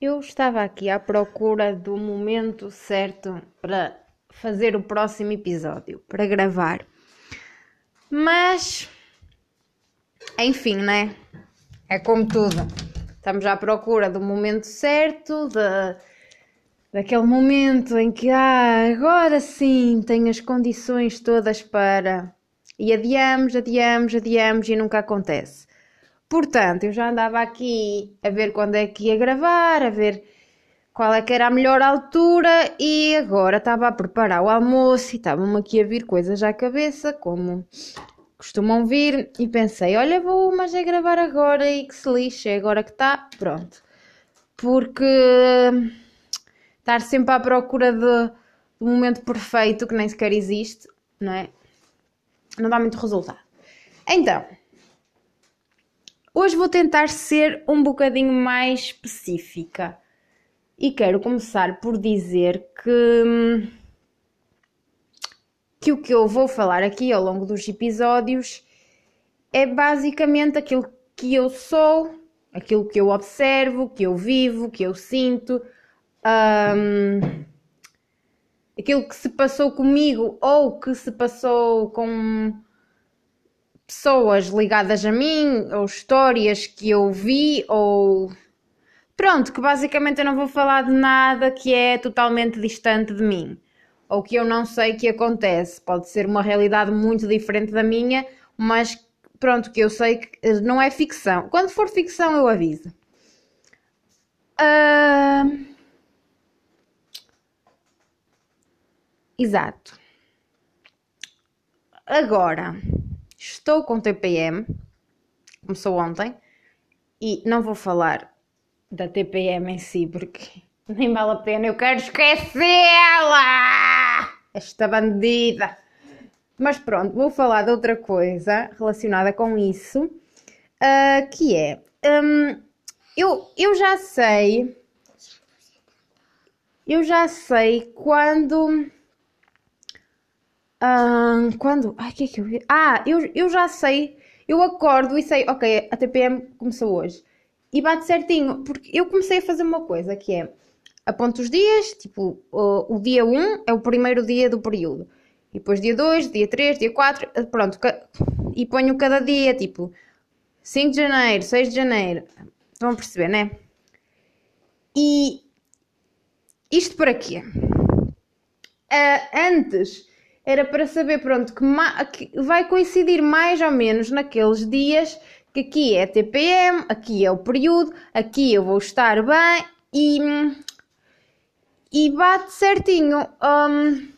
Eu estava aqui à procura do momento certo para fazer o próximo episódio, para gravar. Mas, enfim, né? É como tudo. Estamos à procura do momento certo, de, daquele momento em que, ah, agora sim tenho as condições todas para. E adiamos, adiamos, adiamos e nunca acontece. Portanto, eu já andava aqui a ver quando é que ia gravar, a ver qual é que era a melhor altura e agora estava a preparar o almoço e estavam-me aqui a vir coisas à cabeça, como costumam vir, e pensei, olha, vou, mas é gravar agora e que se lixe, é agora que está, pronto. Porque estar sempre à procura de, do momento perfeito, que nem sequer existe, não é? Não dá muito resultado. Então, Hoje vou tentar ser um bocadinho mais específica. E quero começar por dizer que, que o que eu vou falar aqui ao longo dos episódios é basicamente aquilo que eu sou, aquilo que eu observo, que eu vivo, que eu sinto, um, aquilo que se passou comigo ou que se passou com pessoas ligadas a mim, ou histórias que eu vi, ou. Pronto, que basicamente eu não vou falar de nada que é totalmente distante de mim, ou que eu não sei que acontece. Pode ser uma realidade muito diferente da minha, mas pronto, que eu sei que eh, não é ficção. Quando for ficção, eu aviso. Uh... Exato. Agora. Estou com TPM, começou ontem, e não vou falar da TPM em si porque nem vale a pena, eu quero esquecê-la! Esta bandida! Mas pronto, vou falar de outra coisa relacionada com isso, uh, que é. Um, eu, eu já sei. Eu já sei quando quando. Ai, o que é que eu vi? Ah, eu, eu já sei. Eu acordo e sei, ok, a TPM começou hoje. E bate certinho, porque eu comecei a fazer uma coisa que é aponto os dias, tipo, o, o dia 1 é o primeiro dia do período. E depois dia 2, dia 3, dia 4, eh, pronto. E ponho cada dia, tipo, 5 de janeiro, 6 de janeiro. Estão a perceber, né? E isto para quê? Uh, antes era para saber, pronto, que, que vai coincidir mais ou menos naqueles dias que aqui é TPM, aqui é o período, aqui eu vou estar bem e, e bate certinho. Um,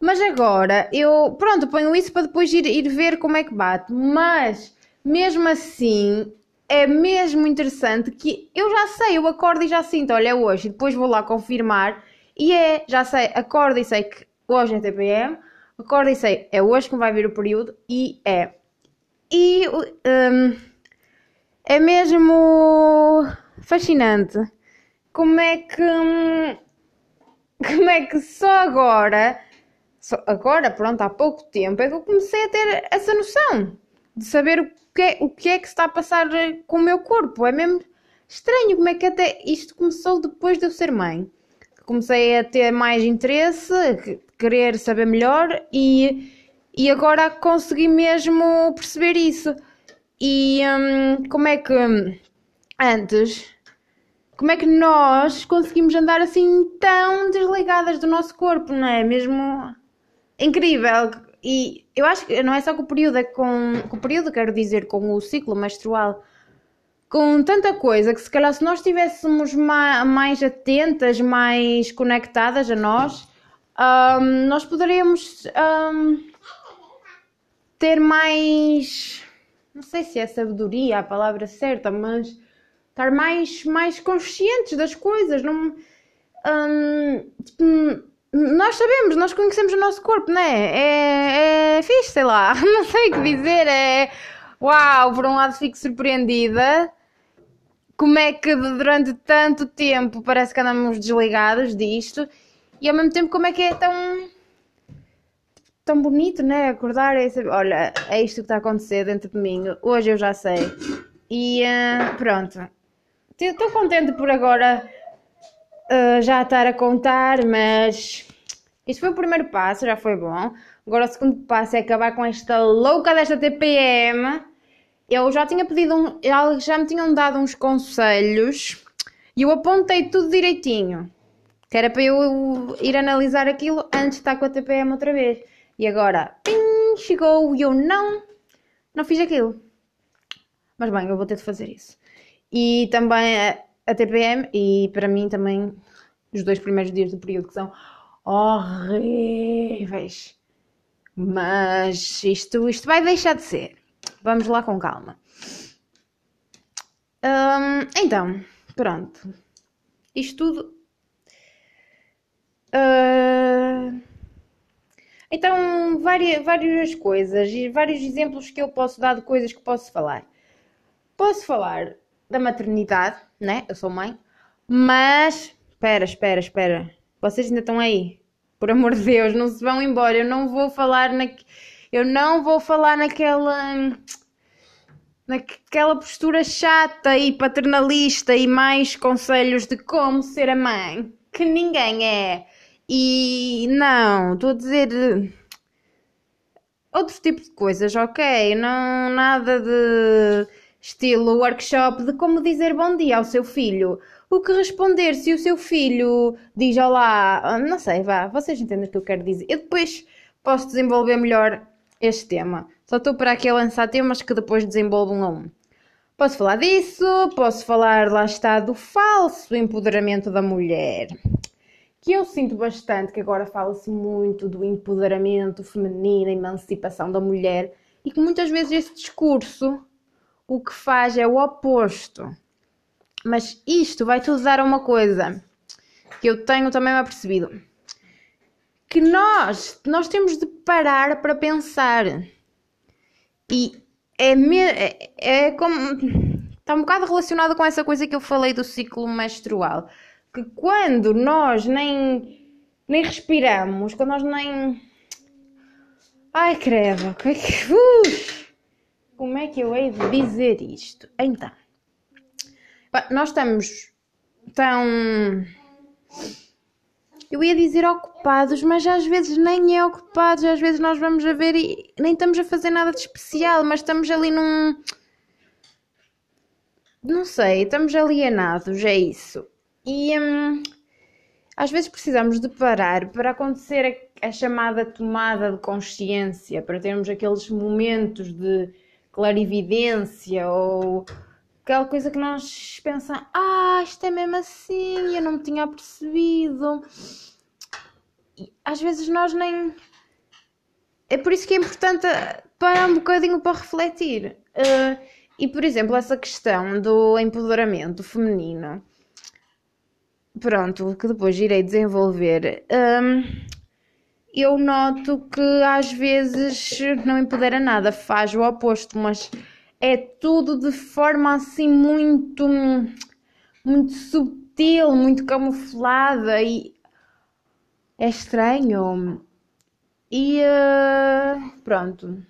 mas agora eu, pronto, ponho isso para depois ir, ir ver como é que bate. Mas mesmo assim é mesmo interessante que eu já sei, eu acordo e já sinto, olha, hoje, e depois vou lá confirmar e é, já sei, acordo e sei que hoje é TPM, acordo e sei, é hoje que vai vir o período e é. E um, é mesmo fascinante como é que hum, como é que só agora só agora, pronto, há pouco tempo é que eu comecei a ter essa noção de saber o que é, o que, é que está a passar com o meu corpo. É mesmo estranho como é que até isto começou depois de eu ser mãe comecei a ter mais interesse, querer saber melhor e, e agora consegui mesmo perceber isso. E hum, como é que antes, como é que nós conseguimos andar assim tão desligadas do nosso corpo, não é? Mesmo incrível. E eu acho que não é só com o período, é com, com o período, quero dizer, com o ciclo menstrual com tanta coisa que se calhar se nós estivéssemos mais atentas, mais conectadas a nós, um, nós poderíamos um, ter mais. Não sei se é sabedoria a palavra certa, mas estar mais, mais conscientes das coisas. Não, um, tipo, nós sabemos, nós conhecemos o nosso corpo, não é? É, é fixe, sei lá, não sei o que dizer. É uau, por um lado fico surpreendida como é que durante tanto tempo parece que andamos desligados disto e ao mesmo tempo como é que é tão tão bonito, né? Acordar e saber, olha, é isto que está a acontecer dentro de mim, hoje eu já sei. E uh, pronto. Estou contente por agora uh, já estar a contar, mas isto foi o primeiro passo, já foi bom. Agora o segundo passo é acabar com esta louca desta TPM. Eu já tinha pedido, um, já me tinham dado uns conselhos e eu apontei tudo direitinho. Que era para eu ir analisar aquilo antes de estar com a TPM outra vez. E agora, pim, chegou e eu não, não fiz aquilo. Mas bem, eu vou ter de fazer isso. E também a, a TPM, e para mim também os dois primeiros dias do período que são horríveis. Mas isto, isto vai deixar de ser. Vamos lá com calma. Hum, então, pronto. Isto tudo. Uh, então, várias, várias coisas e vários exemplos que eu posso dar de coisas que posso falar. Posso falar da maternidade, né? Eu sou mãe, mas. Espera, espera, espera. Vocês ainda estão aí? Por amor de Deus, não se vão embora. Eu não vou falar na. Eu não vou falar naquela. Naquela postura chata e paternalista e mais conselhos de como ser a mãe. Que ninguém é. E não, estou a dizer outro tipo de coisas, ok? Não nada de estilo workshop de como dizer bom dia ao seu filho. O que responder se o seu filho diz olá, não sei, vá, vocês entendem o que eu quero dizer. Eu depois posso desenvolver melhor este tema. Só estou para aqui a lançar temas que depois desenvolvo um a um. Posso falar disso, posso falar, lá está, do falso empoderamento da mulher que eu sinto bastante que agora fala-se muito do empoderamento feminino, emancipação da mulher, e que muitas vezes esse discurso o que faz é o oposto. Mas isto vai dar a uma coisa que eu tenho também apercebido. Que nós, nós temos de parar para pensar. E é, me, é, é como. Está um bocado relacionado com essa coisa que eu falei do ciclo menstrual que quando nós nem, nem respiramos, quando nós nem. Ai, credo, que, uh, como é que eu hei de dizer isto? Então, nós estamos tão. Eu ia dizer ocupados, mas às vezes nem é ocupados, às vezes nós vamos a ver e nem estamos a fazer nada de especial, mas estamos ali num. Não sei, estamos alienados, é isso. E hum, às vezes precisamos de parar para acontecer a, a, chamada tomada de consciência, para termos aqueles momentos de clarividência ou aquela coisa que nós pensamos, ah, isto é mesmo assim, eu não me tinha percebido. E às vezes nós nem. É por isso que é importante parar um bocadinho para refletir. Uh, e, por exemplo, essa questão do empoderamento feminino pronto, que depois irei desenvolver, um, eu noto que às vezes não empodera nada, faz o oposto, mas é tudo de forma assim muito, muito subtil, muito camuflada e é estranho. E uh, pronto.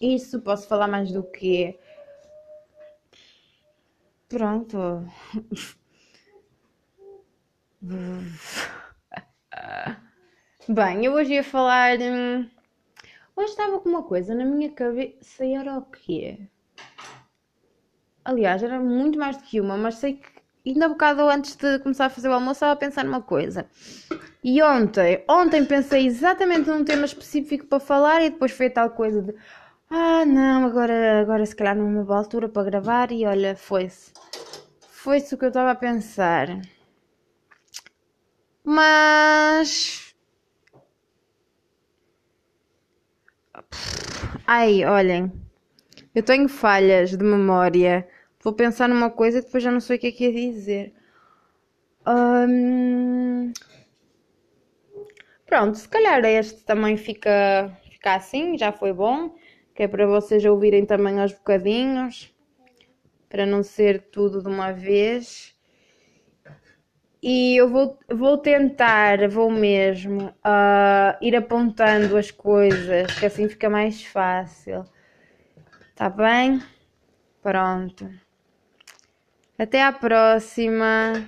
Isso posso falar mais do que. Pronto. Bem, eu hoje ia falar. Hum, hoje estava com uma coisa na minha cabeça e era o quê? Aliás, era muito mais do que uma, mas sei que ainda um bocado antes de começar a fazer o almoço estava a pensar numa coisa. E ontem, ontem pensei exatamente num tema específico para falar e depois foi tal coisa de ah não, agora, agora se calhar não é uma boa altura para gravar e olha, foi-se. Foi-se o que eu estava a pensar. Mas. Ai, olhem. Eu tenho falhas de memória. Vou pensar numa coisa e depois já não sei o que é que ia dizer. Hum... Pronto, se calhar este também fica, fica assim, já foi bom. Que é para vocês ouvirem também aos bocadinhos. Para não ser tudo de uma vez. E eu vou, vou tentar, vou mesmo, uh, ir apontando as coisas, que assim fica mais fácil. Tá bem? Pronto. Até à próxima.